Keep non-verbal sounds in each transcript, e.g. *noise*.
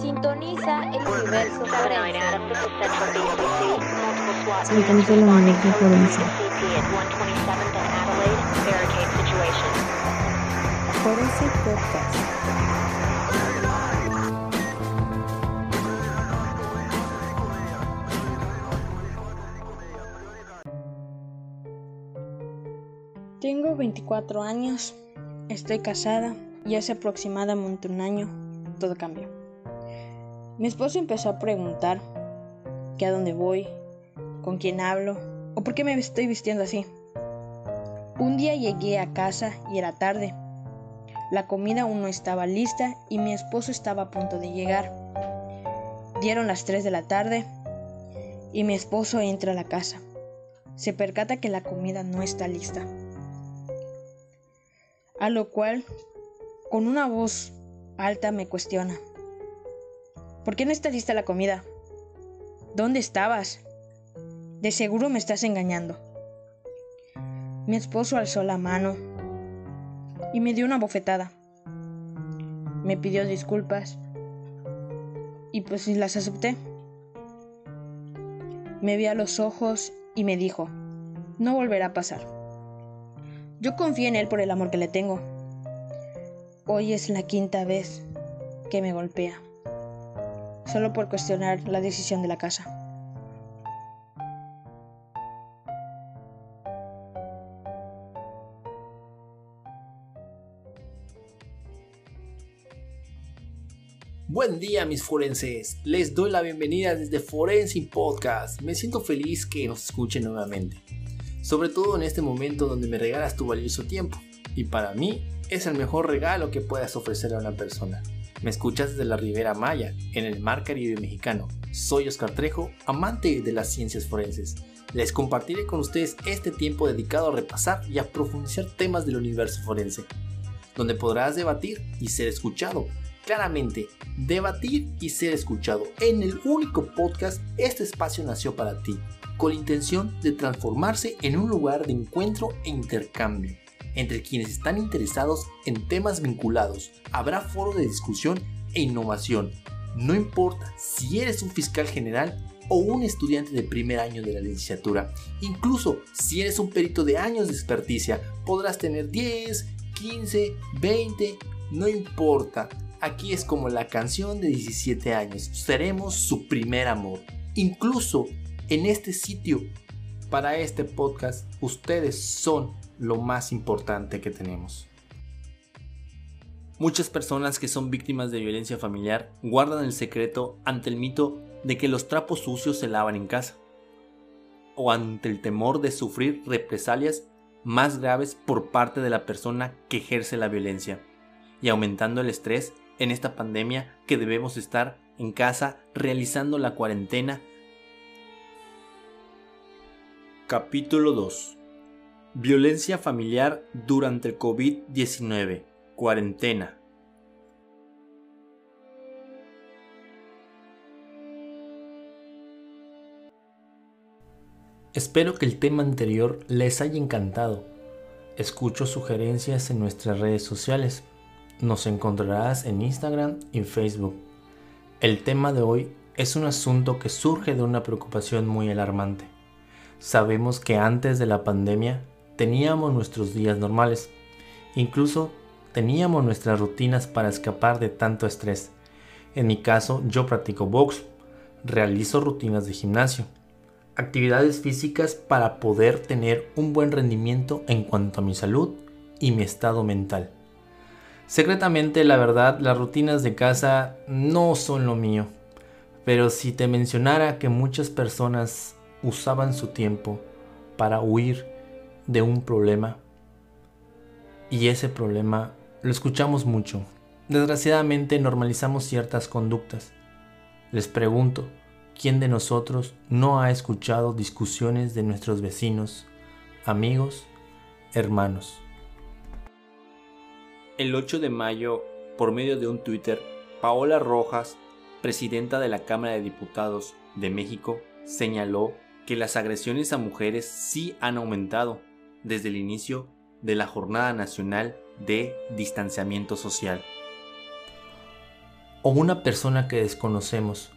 Sintoniza el universo. Sintoniza el universo forense. Forense Podcast. 24 años, estoy casada y hace aproximadamente un año todo cambió. Mi esposo empezó a preguntar que a dónde voy, con quién hablo o por qué me estoy vistiendo así. Un día llegué a casa y era tarde. La comida aún no estaba lista y mi esposo estaba a punto de llegar. Dieron las 3 de la tarde y mi esposo entra a la casa. Se percata que la comida no está lista. A lo cual, con una voz alta me cuestiona. ¿Por qué no está lista la comida? ¿Dónde estabas? De seguro me estás engañando. Mi esposo alzó la mano y me dio una bofetada. Me pidió disculpas y pues las acepté. Me vi a los ojos y me dijo, no volverá a pasar. Yo confié en él por el amor que le tengo. Hoy es la quinta vez que me golpea, solo por cuestionar la decisión de la casa. Buen día mis forenses, les doy la bienvenida desde Forensic Podcast. Me siento feliz que nos escuchen nuevamente, sobre todo en este momento donde me regalas tu valioso tiempo. Y para mí es el mejor regalo que puedas ofrecer a una persona. Me escuchas desde la Ribera Maya, en el Mar Caribe mexicano. Soy Oscar Trejo, amante de las ciencias forenses. Les compartiré con ustedes este tiempo dedicado a repasar y a profundizar temas del universo forense, donde podrás debatir y ser escuchado claramente, debatir y ser escuchado. En el único podcast, este espacio nació para ti, con la intención de transformarse en un lugar de encuentro e intercambio entre quienes están interesados en temas vinculados. Habrá foro de discusión e innovación. No importa si eres un fiscal general o un estudiante de primer año de la licenciatura. Incluso si eres un perito de años de experticia, podrás tener 10, 15, 20, no importa. Aquí es como la canción de 17 años. Seremos su primer amor. Incluso en este sitio, para este podcast, ustedes son lo más importante que tenemos. Muchas personas que son víctimas de violencia familiar guardan el secreto ante el mito de que los trapos sucios se lavan en casa, o ante el temor de sufrir represalias más graves por parte de la persona que ejerce la violencia, y aumentando el estrés en esta pandemia que debemos estar en casa realizando la cuarentena. Capítulo 2. Violencia familiar durante el COVID-19. Cuarentena. Espero que el tema anterior les haya encantado. Escucho sugerencias en nuestras redes sociales. Nos encontrarás en Instagram y Facebook. El tema de hoy es un asunto que surge de una preocupación muy alarmante. Sabemos que antes de la pandemia teníamos nuestros días normales. Incluso teníamos nuestras rutinas para escapar de tanto estrés. En mi caso, yo practico box, realizo rutinas de gimnasio, actividades físicas para poder tener un buen rendimiento en cuanto a mi salud y mi estado mental. Secretamente, la verdad, las rutinas de casa no son lo mío. Pero si te mencionara que muchas personas usaban su tiempo para huir de un problema, y ese problema lo escuchamos mucho. Desgraciadamente normalizamos ciertas conductas. Les pregunto, ¿quién de nosotros no ha escuchado discusiones de nuestros vecinos, amigos, hermanos? El 8 de mayo, por medio de un Twitter, Paola Rojas, presidenta de la Cámara de Diputados de México, señaló que las agresiones a mujeres sí han aumentado desde el inicio de la Jornada Nacional de Distanciamiento Social. O una persona que desconocemos.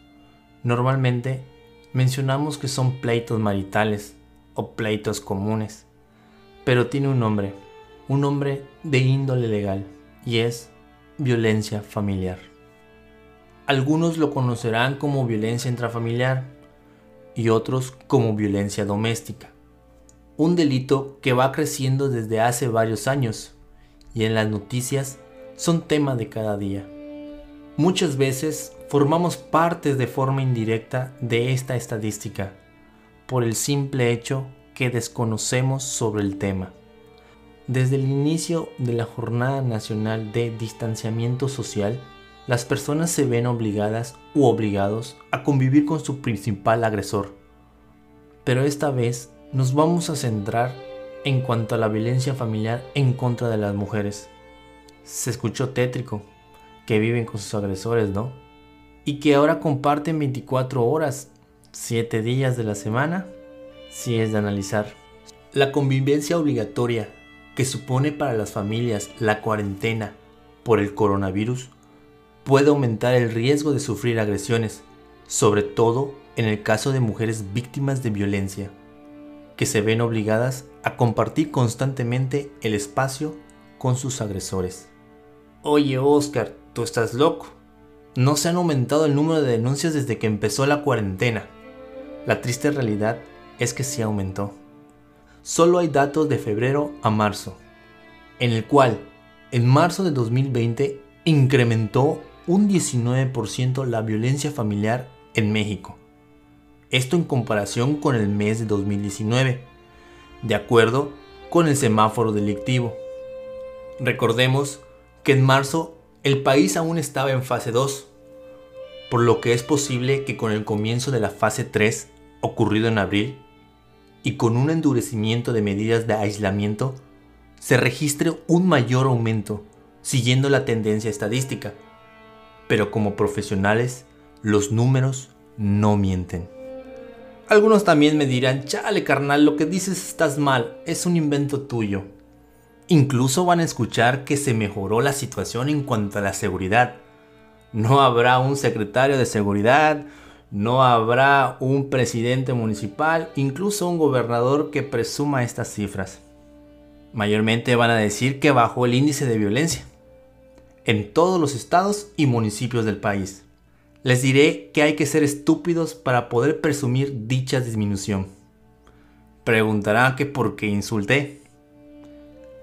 Normalmente mencionamos que son pleitos maritales o pleitos comunes, pero tiene un nombre, un nombre de índole legal, y es violencia familiar. Algunos lo conocerán como violencia intrafamiliar y otros como violencia doméstica, un delito que va creciendo desde hace varios años y en las noticias son tema de cada día. Muchas veces formamos parte de forma indirecta de esta estadística por el simple hecho que desconocemos sobre el tema. Desde el inicio de la Jornada Nacional de Distanciamiento Social, las personas se ven obligadas u obligados a convivir con su principal agresor. Pero esta vez nos vamos a centrar en cuanto a la violencia familiar en contra de las mujeres. Se escuchó tétrico, que viven con sus agresores, ¿no? Y que ahora comparten 24 horas, 7 días de la semana, si es de analizar. La convivencia obligatoria que supone para las familias la cuarentena por el coronavirus puede aumentar el riesgo de sufrir agresiones, sobre todo en el caso de mujeres víctimas de violencia, que se ven obligadas a compartir constantemente el espacio con sus agresores. Oye Oscar, tú estás loco. No se han aumentado el número de denuncias desde que empezó la cuarentena. La triste realidad es que sí aumentó. Solo hay datos de febrero a marzo, en el cual en marzo de 2020 incrementó un 19% la violencia familiar en México. Esto en comparación con el mes de 2019, de acuerdo con el semáforo delictivo. Recordemos que en marzo el país aún estaba en fase 2, por lo que es posible que con el comienzo de la fase 3, ocurrido en abril, y con un endurecimiento de medidas de aislamiento, se registre un mayor aumento, siguiendo la tendencia estadística pero como profesionales los números no mienten. Algunos también me dirán, chale carnal, lo que dices estás mal, es un invento tuyo. Incluso van a escuchar que se mejoró la situación en cuanto a la seguridad. No habrá un secretario de seguridad, no habrá un presidente municipal, incluso un gobernador que presuma estas cifras. Mayormente van a decir que bajó el índice de violencia en todos los estados y municipios del país. Les diré que hay que ser estúpidos para poder presumir dicha disminución. Preguntarán que por qué insulté.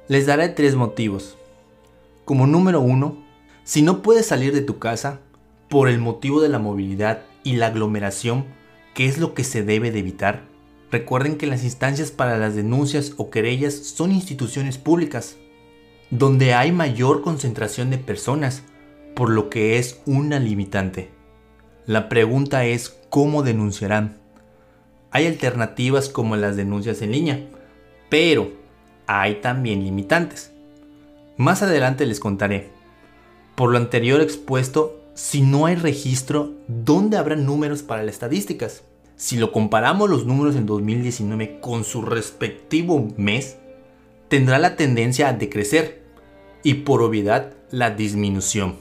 Les daré tres motivos. Como número uno, si no puedes salir de tu casa por el motivo de la movilidad y la aglomeración, que es lo que se debe de evitar, recuerden que las instancias para las denuncias o querellas son instituciones públicas donde hay mayor concentración de personas, por lo que es una limitante. La pregunta es cómo denunciarán. Hay alternativas como las denuncias en línea, pero hay también limitantes. Más adelante les contaré. Por lo anterior expuesto, si no hay registro, ¿dónde habrá números para las estadísticas? Si lo comparamos los números en 2019 con su respectivo mes, tendrá la tendencia a decrecer y por obviedad la disminución.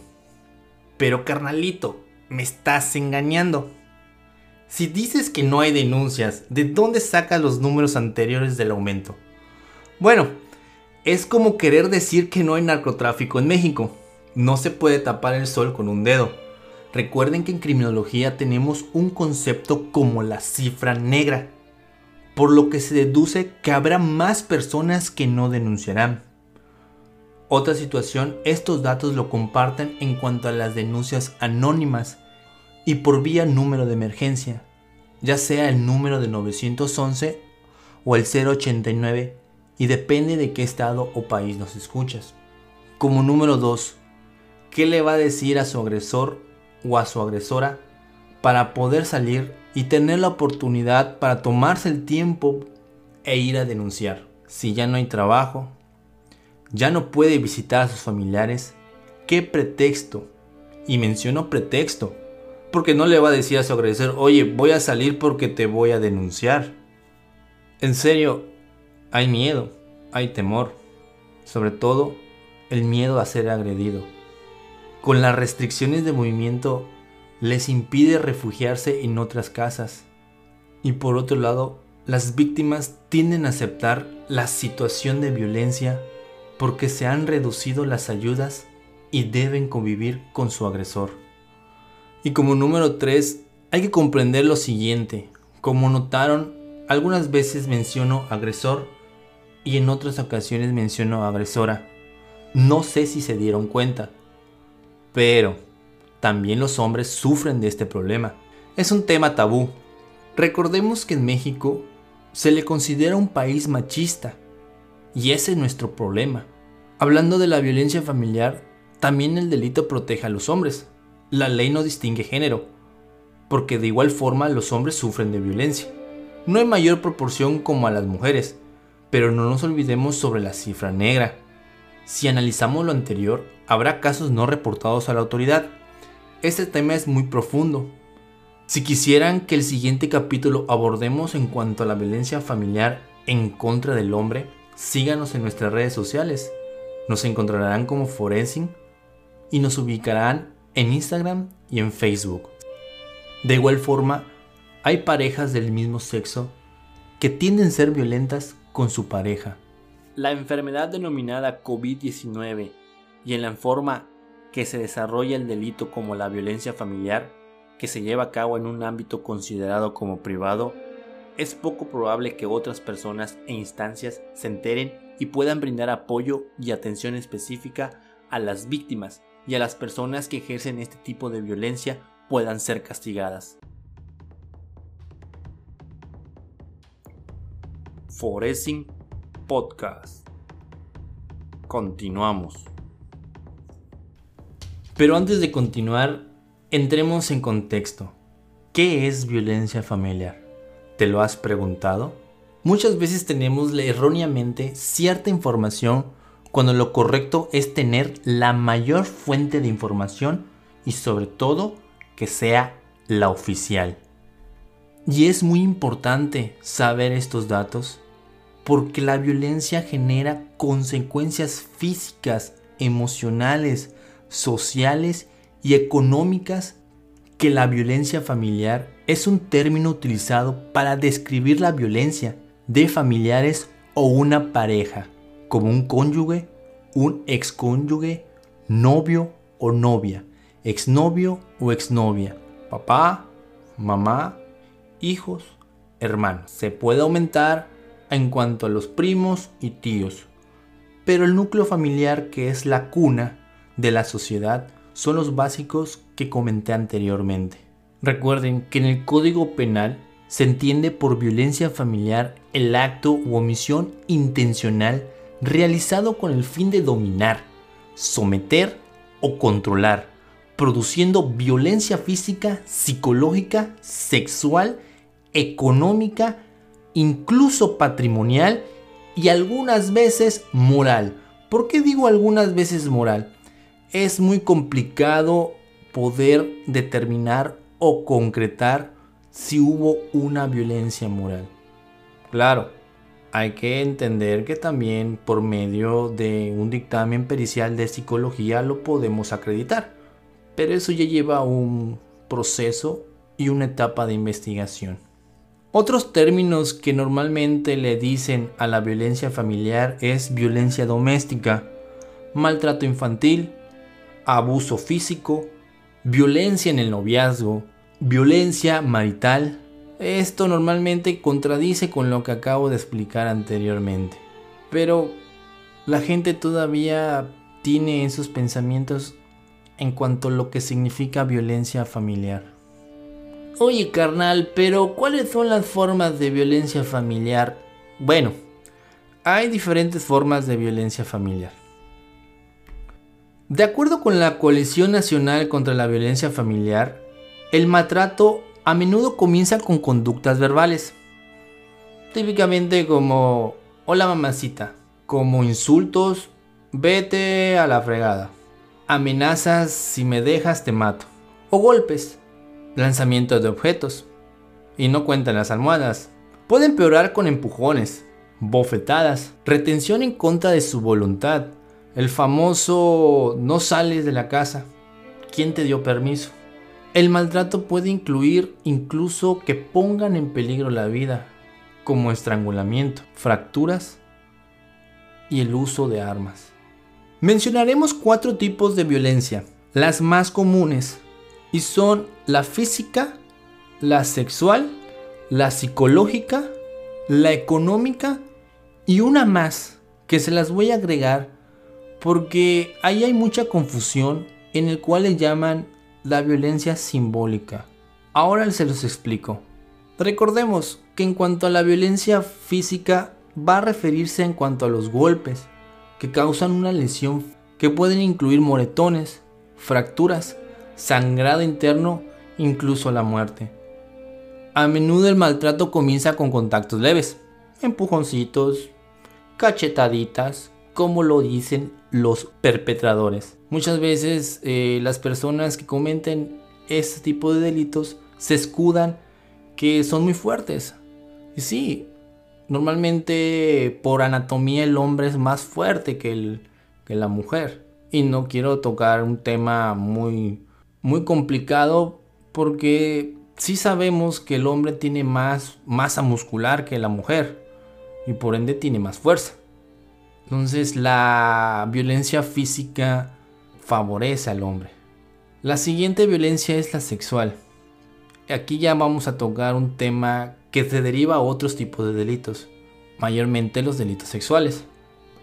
Pero carnalito, me estás engañando. Si dices que no hay denuncias, ¿de dónde sacas los números anteriores del aumento? Bueno, es como querer decir que no hay narcotráfico en México. No se puede tapar el sol con un dedo. Recuerden que en criminología tenemos un concepto como la cifra negra, por lo que se deduce que habrá más personas que no denunciarán. Otra situación, estos datos lo comparten en cuanto a las denuncias anónimas y por vía número de emergencia, ya sea el número de 911 o el 089 y depende de qué estado o país nos escuchas. Como número 2, ¿qué le va a decir a su agresor o a su agresora para poder salir y tener la oportunidad para tomarse el tiempo e ir a denunciar? Si ya no hay trabajo, ya no puede visitar a sus familiares, ¿qué pretexto? Y menciono pretexto, porque no le va a decir a su agresor, oye, voy a salir porque te voy a denunciar. En serio, hay miedo, hay temor, sobre todo el miedo a ser agredido. Con las restricciones de movimiento les impide refugiarse en otras casas. Y por otro lado, las víctimas tienden a aceptar la situación de violencia porque se han reducido las ayudas y deben convivir con su agresor. Y como número 3, hay que comprender lo siguiente. Como notaron, algunas veces menciono agresor y en otras ocasiones menciono agresora. No sé si se dieron cuenta, pero también los hombres sufren de este problema. Es un tema tabú. Recordemos que en México se le considera un país machista y ese es nuestro problema. Hablando de la violencia familiar, también el delito protege a los hombres, la ley no distingue género, porque de igual forma los hombres sufren de violencia. No en mayor proporción como a las mujeres, pero no nos olvidemos sobre la cifra negra. Si analizamos lo anterior, habrá casos no reportados a la autoridad. Este tema es muy profundo. Si quisieran que el siguiente capítulo abordemos en cuanto a la violencia familiar en contra del hombre, síganos en nuestras redes sociales. Nos encontrarán como Forensing y nos ubicarán en Instagram y en Facebook. De igual forma, hay parejas del mismo sexo que tienden a ser violentas con su pareja. La enfermedad denominada COVID-19 y en la forma que se desarrolla el delito como la violencia familiar, que se lleva a cabo en un ámbito considerado como privado, es poco probable que otras personas e instancias se enteren y puedan brindar apoyo y atención específica a las víctimas y a las personas que ejercen este tipo de violencia puedan ser castigadas. Foresting Podcast. Continuamos. Pero antes de continuar, entremos en contexto. ¿Qué es violencia familiar? ¿Te lo has preguntado? Muchas veces tenemos erróneamente cierta información cuando lo correcto es tener la mayor fuente de información y sobre todo que sea la oficial. Y es muy importante saber estos datos porque la violencia genera consecuencias físicas, emocionales, sociales y económicas que la violencia familiar es un término utilizado para describir la violencia de familiares o una pareja como un cónyuge, un excónyuge, novio o novia, exnovio o exnovia, papá, mamá, hijos, hermanos. Se puede aumentar en cuanto a los primos y tíos, pero el núcleo familiar que es la cuna de la sociedad son los básicos que comenté anteriormente. Recuerden que en el Código Penal se entiende por violencia familiar el acto u omisión intencional realizado con el fin de dominar, someter o controlar, produciendo violencia física, psicológica, sexual, económica, incluso patrimonial y algunas veces moral. ¿Por qué digo algunas veces moral? Es muy complicado poder determinar o concretar si hubo una violencia moral. Claro, hay que entender que también por medio de un dictamen pericial de psicología lo podemos acreditar. Pero eso ya lleva un proceso y una etapa de investigación. Otros términos que normalmente le dicen a la violencia familiar es violencia doméstica, maltrato infantil, abuso físico, violencia en el noviazgo, violencia marital, esto normalmente contradice con lo que acabo de explicar anteriormente. Pero la gente todavía tiene esos pensamientos en cuanto a lo que significa violencia familiar. Oye carnal, pero ¿cuáles son las formas de violencia familiar? Bueno, hay diferentes formas de violencia familiar. De acuerdo con la Coalición Nacional contra la Violencia Familiar, el maltrato a menudo comienza con conductas verbales. Típicamente como hola mamacita, como insultos, vete a la fregada, amenazas si me dejas te mato, o golpes, lanzamiento de objetos. Y no cuentan las almohadas. Puede empeorar con empujones, bofetadas, retención en contra de su voluntad, el famoso no sales de la casa. ¿Quién te dio permiso? El maltrato puede incluir incluso que pongan en peligro la vida, como estrangulamiento, fracturas y el uso de armas. Mencionaremos cuatro tipos de violencia, las más comunes, y son la física, la sexual, la psicológica, la económica y una más que se las voy a agregar porque ahí hay mucha confusión en el cual le llaman la violencia simbólica. Ahora se los explico. Recordemos que en cuanto a la violencia física va a referirse en cuanto a los golpes que causan una lesión que pueden incluir moretones, fracturas, sangrado interno, incluso la muerte. A menudo el maltrato comienza con contactos leves, empujoncitos, cachetaditas, como lo dicen los perpetradores. Muchas veces eh, las personas que cometen este tipo de delitos se escudan que son muy fuertes. Y sí, normalmente por anatomía el hombre es más fuerte que, que la mujer. Y no quiero tocar un tema muy, muy complicado porque sí sabemos que el hombre tiene más masa muscular que la mujer y por ende tiene más fuerza. Entonces la violencia física favorece al hombre. La siguiente violencia es la sexual. Aquí ya vamos a tocar un tema que se deriva a otros tipos de delitos, mayormente los delitos sexuales.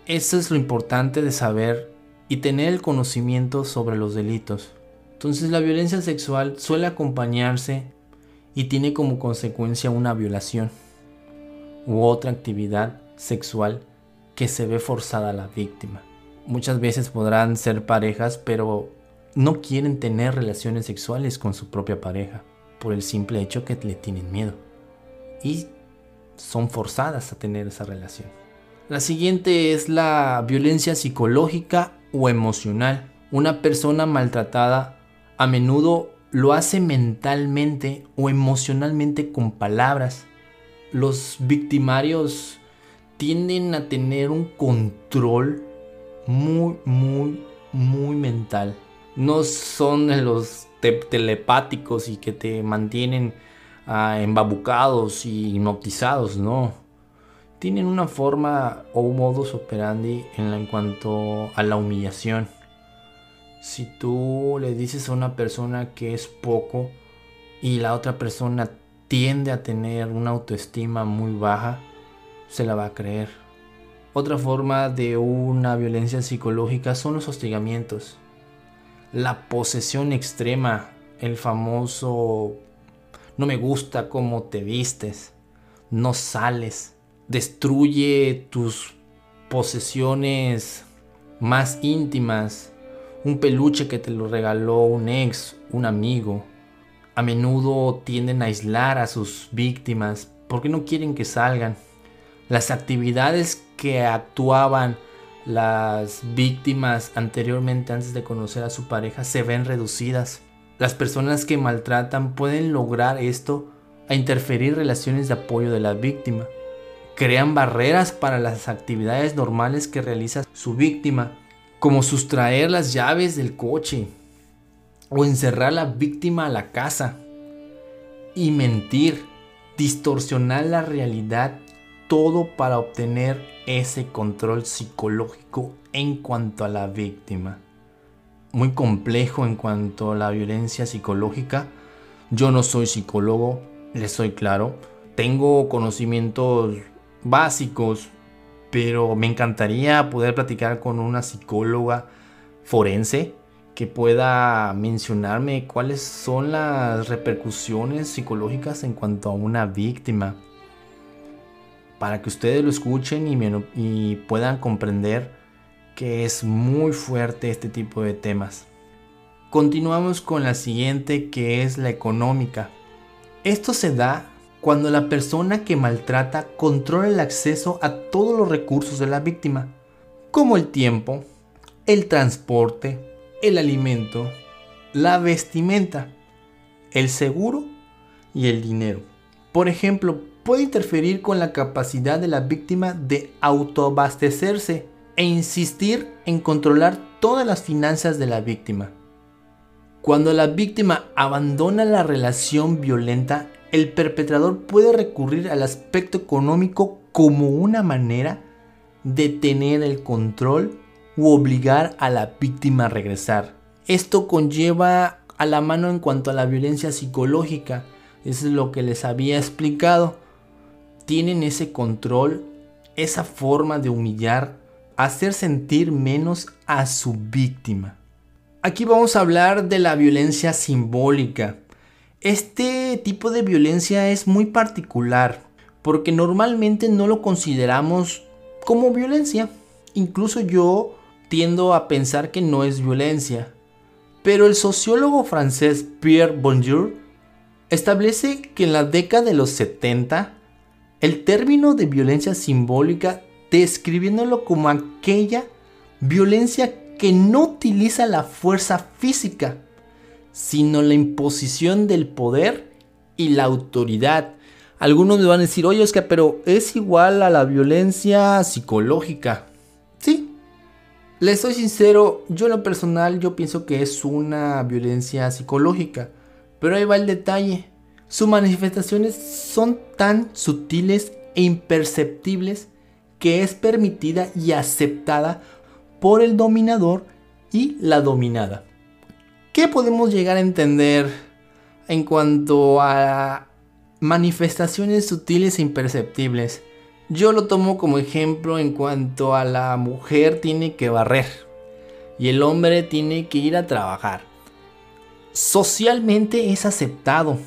Eso es lo importante de saber y tener el conocimiento sobre los delitos. Entonces la violencia sexual suele acompañarse y tiene como consecuencia una violación u otra actividad sexual que se ve forzada la víctima. Muchas veces podrán ser parejas, pero no quieren tener relaciones sexuales con su propia pareja por el simple hecho que le tienen miedo y son forzadas a tener esa relación. La siguiente es la violencia psicológica o emocional. Una persona maltratada a menudo lo hace mentalmente o emocionalmente con palabras. Los victimarios tienden a tener un control muy, muy, muy mental. No son los telepáticos y que te mantienen ah, embabucados y hipnotizados, no. Tienen una forma o un modus operandi en, en cuanto a la humillación si tú le dices a una persona que es poco y la otra persona tiende a tener una autoestima muy baja, se la va a creer. Otra forma de una violencia psicológica son los hostigamientos. La posesión extrema, el famoso no me gusta cómo te vistes, no sales, destruye tus posesiones más íntimas, un peluche que te lo regaló un ex, un amigo. A menudo tienden a aislar a sus víctimas porque no quieren que salgan. Las actividades que actuaban las víctimas anteriormente antes de conocer a su pareja se ven reducidas. Las personas que maltratan pueden lograr esto a interferir relaciones de apoyo de la víctima. Crean barreras para las actividades normales que realiza su víctima como sustraer las llaves del coche o encerrar a la víctima a la casa y mentir, distorsionar la realidad, todo para obtener ese control psicológico en cuanto a la víctima. Muy complejo en cuanto a la violencia psicológica. Yo no soy psicólogo, les soy claro. Tengo conocimientos básicos pero me encantaría poder platicar con una psicóloga forense que pueda mencionarme cuáles son las repercusiones psicológicas en cuanto a una víctima. Para que ustedes lo escuchen y, puedan comprender que es muy fuerte este tipo de temas. Continuamos con la siguiente que es la económica. Esto se da cuando la persona que maltrata controla el acceso a todos los recursos de la víctima, como el tiempo, el transporte, el alimento, la vestimenta, el seguro y el dinero. Por ejemplo, puede interferir con la capacidad de la víctima de autoabastecerse e insistir en controlar todas las finanzas de la víctima. Cuando la víctima abandona la relación violenta, el perpetrador puede recurrir al aspecto económico como una manera de tener el control u obligar a la víctima a regresar. Esto conlleva a la mano en cuanto a la violencia psicológica. Es lo que les había explicado. Tienen ese control, esa forma de humillar, hacer sentir menos a su víctima. Aquí vamos a hablar de la violencia simbólica. Este tipo de violencia es muy particular porque normalmente no lo consideramos como violencia. Incluso yo tiendo a pensar que no es violencia. Pero el sociólogo francés Pierre Bonjour establece que en la década de los 70 el término de violencia simbólica describiéndolo como aquella violencia que no utiliza la fuerza física, sino la imposición del poder y la autoridad. Algunos me van a decir, oye Oscar, pero es igual a la violencia psicológica. Sí, les soy sincero, yo en lo personal yo pienso que es una violencia psicológica, pero ahí va el detalle. Sus manifestaciones son tan sutiles e imperceptibles que es permitida y aceptada por el dominador y la dominada. ¿Qué podemos llegar a entender en cuanto a manifestaciones sutiles e imperceptibles? Yo lo tomo como ejemplo en cuanto a la mujer tiene que barrer y el hombre tiene que ir a trabajar. Socialmente es aceptado.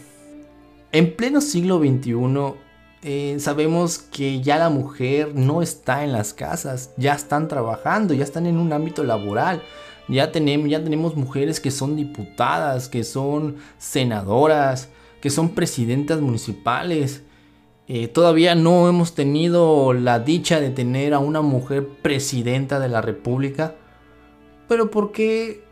En pleno siglo XXI eh, sabemos que ya la mujer no está en las casas, ya están trabajando, ya están en un ámbito laboral. Ya tenemos, mujeres que son diputadas, que son senadoras, que son presidentas municipales, eh, todavía no hemos tenido la dicha de tener a una mujer presidenta de la República. Pero porque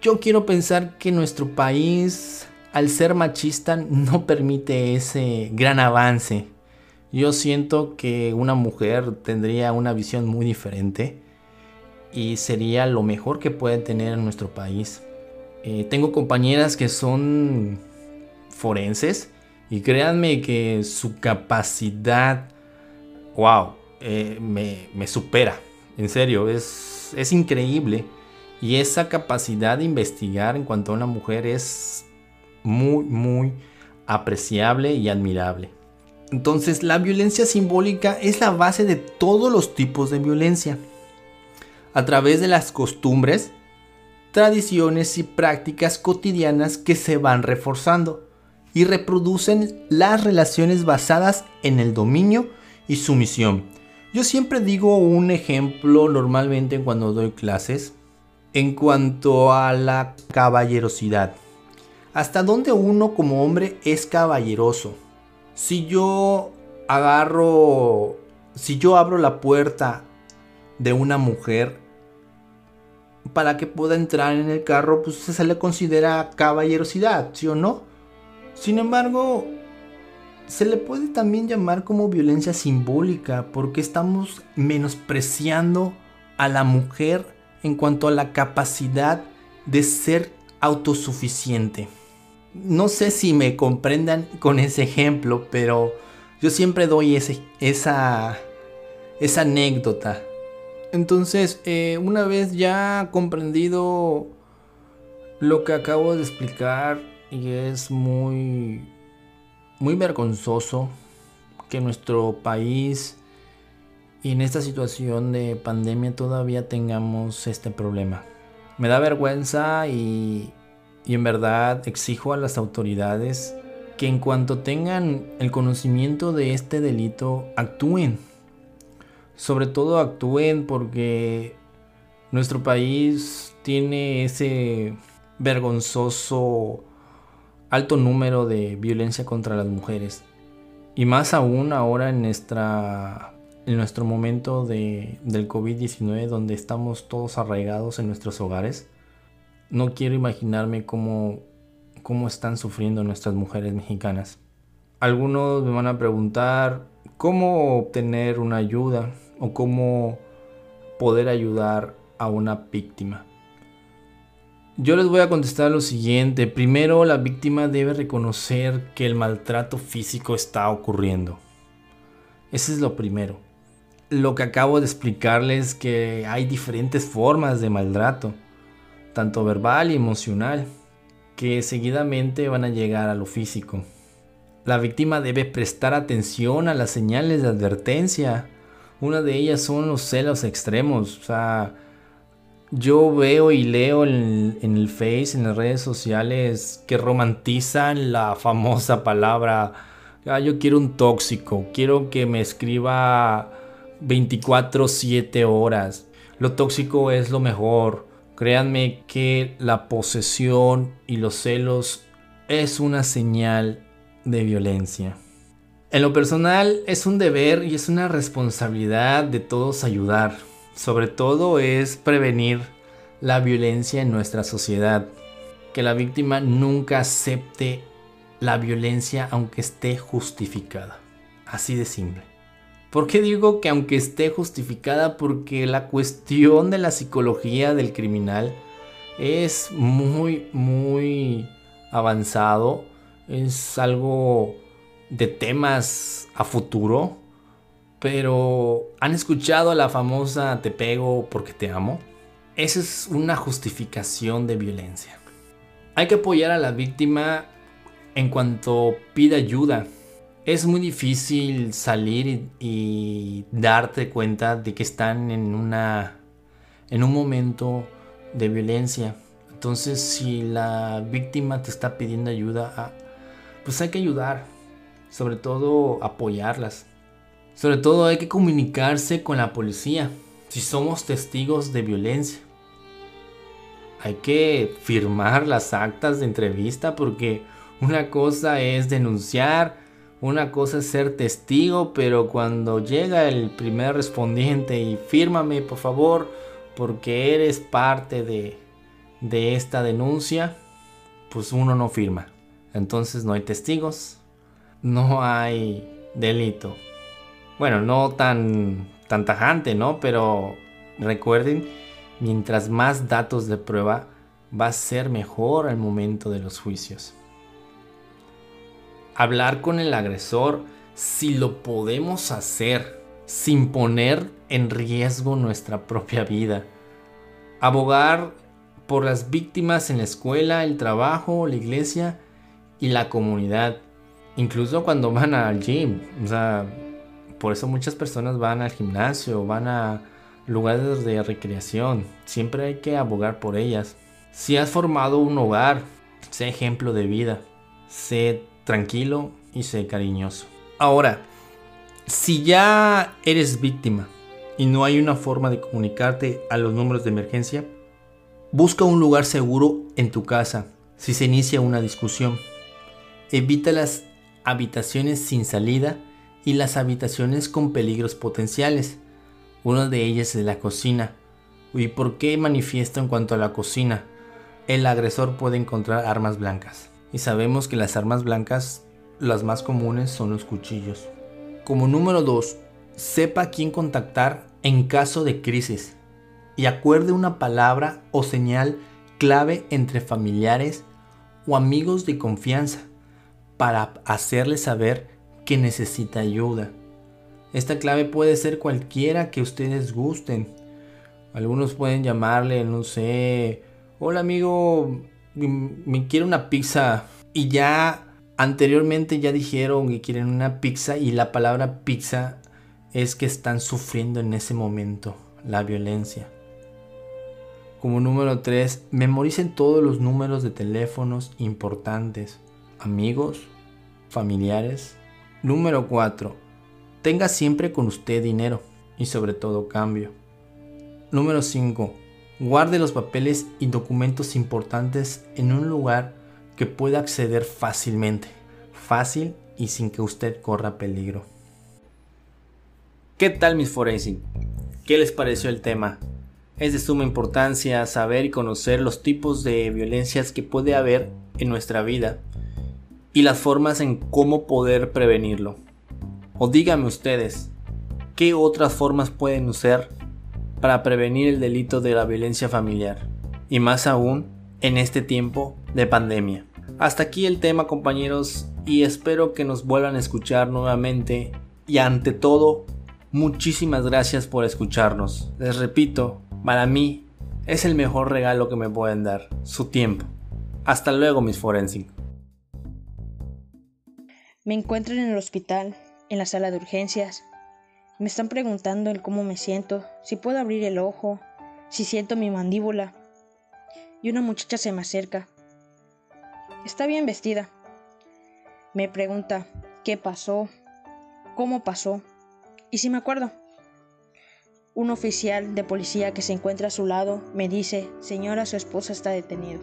yo quiero pensar que nuestro país, al ser machista, no permite ese gran avance. Yo siento que una mujer tendría una visión muy diferente y sería lo mejor que puede tener en nuestro país. Eh, tengo compañeras que son forenses y créanme que su capacidad, wow, eh, me, supera. En serio, es, es increíble. Y esa capacidad de investigar en cuanto a una mujer es muy, muy apreciable y admirable. Entonces, la violencia simbólica es la base de todos los tipos de violencia. A través de las costumbres, tradiciones y prácticas cotidianas que se van reforzando y reproducen las relaciones basadas en el dominio y sumisión. Yo siempre digo un ejemplo normalmente cuando doy clases en cuanto a la caballerosidad. ¿Hasta dónde uno como hombre es caballeroso? Si yo agarro, si yo abro la puerta de una mujer para que pueda entrar en el carro, pues se le considera caballerosidad, ¿sí o no? Sin embargo, se le puede también llamar como violencia simbólica porque estamos menospreciando a la mujer en cuanto a la capacidad de ser autosuficiente. No sé si me comprendan con ese ejemplo, pero yo siempre doy esa, esa anécdota. Entonces, eh, una vez ya comprendido lo que acabo de explicar, y es muy, muy vergonzoso que nuestro país y en esta situación de pandemia todavía tengamos este problema. Me da vergüenza y, y en verdad exijo a las autoridades que en cuanto tengan el conocimiento de este delito actúen. Sobre todo actúen porque nuestro país tiene ese vergonzoso alto número de violencia contra las mujeres. Y más aún ahora en, nuestra, en nuestro momento de, del COVID-19 donde estamos todos arraigados en nuestros hogares. No quiero imaginarme cómo, cómo están sufriendo nuestras mujeres mexicanas. Algunos me van a preguntar cómo obtener una ayuda o cómo poder ayudar a una víctima. Yo les voy a contestar lo siguiente. Primero, la víctima debe reconocer que el maltrato físico está ocurriendo. Ese es lo primero. Lo que acabo de explicarles que hay diferentes formas de maltrato, tanto verbal y emocional, que seguidamente van a llegar a lo físico. La víctima debe prestar atención a las señales de advertencia. Una de ellas son los celos extremos, o sea, yo veo y leo en, el Face, en las redes sociales, que romantizan la famosa palabra, ah, yo quiero un tóxico, quiero que me escriba 24/7 horas. Lo tóxico es lo mejor. Créanme que la posesión y los celos es una señal de violencia. En lo personal es un deber y es una responsabilidad de todos ayudar sobre todo es prevenir la violencia en nuestra sociedad. Que la víctima nunca acepte la violencia aunque esté justificada. Así de simple. ¿Por qué digo que aunque esté justificada? Porque la cuestión de la psicología del criminal es muy, muy avanzado. Es algo de temas a futuro pero ¿han escuchado la famosa te pego porque te amo? Esa es una justificación de violencia. Hay que apoyar a la víctima en cuanto pide ayuda. Es muy difícil salir y, darte cuenta de que están en una en un momento de violencia. Entonces, si la víctima te está pidiendo ayuda, ah, pues hay que ayudar, sobre todo apoyarlas. Sobre todo hay que comunicarse con la policía si somos testigos de violencia. Hay que firmar las actas de entrevista porque una cosa es denunciar, una cosa es ser testigo, pero cuando llega el primer respondiente y fírmame por favor porque eres parte de, de esta denuncia, pues uno no firma. Entonces no hay testigos, no hay delito. Bueno, no tan, tan tajante, ¿no? Pero recuerden, mientras más datos de prueba, va a ser mejor al momento de los juicios. Hablar con el agresor si lo podemos hacer sin poner en riesgo nuestra propia vida. Abogar por las víctimas en la escuela, el trabajo, la iglesia y la comunidad. Incluso cuando *laughs* van al gym. O sea, por eso muchas personas van al gimnasio, van a lugares de recreación. Siempre hay que abogar por ellas. Si has formado un hogar, sé ejemplo de vida. Sé tranquilo y sé cariñoso. Ahora, si ya eres víctima y no hay una forma de comunicarte a los números de emergencia, busca un lugar seguro en tu casa si se inicia una discusión. Evita las habitaciones sin salida y las habitaciones con peligros potenciales. Una de ellas es la cocina. ¿Y por qué manifiesto en cuanto a la cocina? El agresor puede encontrar armas blancas. Y sabemos que las armas blancas, las más comunes, son los cuchillos. Como número 2, sepa quién contactar en caso de crisis. Y acuerde una palabra o señal clave entre familiares o amigos de confianza para hacerle saber que necesita ayuda. Esta clave puede ser cualquiera que ustedes gusten. Algunos pueden llamarle, no sé, hola amigo, me quiero una pizza. Y ya anteriormente ya dijeron que quieren una pizza y la palabra pizza es que están sufriendo en ese momento la violencia. Como número 3, memoricen todos los números de teléfonos importantes, amigos, familiares, Número 4. Tenga siempre con usted dinero y sobre todo cambio. Número 5. Guarde los papeles y documentos importantes en un lugar que pueda acceder fácilmente. Fácil y sin que usted corra peligro. ¿Qué tal mis forensic? ¿Qué les pareció el tema? Es de suma importancia saber y conocer los tipos de violencias que puede haber en nuestra vida y las formas en cómo poder prevenirlo. O díganme ustedes, ¿qué otras formas pueden usar para prevenir el delito de la violencia familiar? Y más aún en este tiempo de pandemia. Hasta aquí el tema compañeros y espero que nos vuelvan a escuchar nuevamente y ante todo, muchísimas gracias por escucharnos. Les repito, para mí es el mejor regalo que me pueden dar, su tiempo. Hasta luego mis forensic. Me encuentro en el hospital, en la sala de urgencias. Me están preguntando el cómo me siento, si puedo abrir el ojo, si siento mi mandíbula. Y una muchacha se me acerca. Está bien vestida. Me pregunta qué pasó, cómo pasó y si me acuerdo. Un oficial de policía que se encuentra a su lado me dice, señora, su esposa está detenido.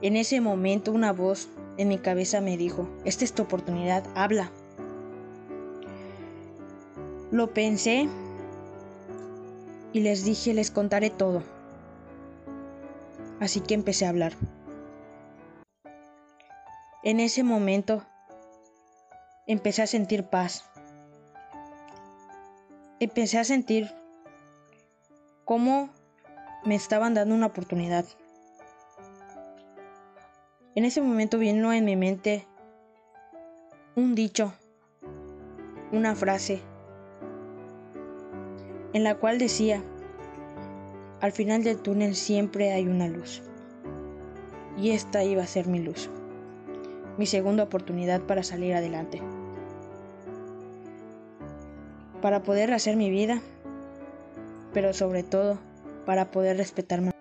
En ese momento una voz en mi cabeza me dijo, esta es tu oportunidad, habla. Lo pensé y les dije, les contaré todo. Así que empecé a hablar. En ese momento empecé a sentir paz. Empecé a sentir cómo me estaban dando una oportunidad. En ese momento vino en mi mente un dicho, una frase, en la cual decía, al final del túnel siempre hay una luz. Y esta iba a ser mi luz, mi segunda oportunidad para salir adelante, para poder hacer mi vida, pero sobre todo para poder respetarme.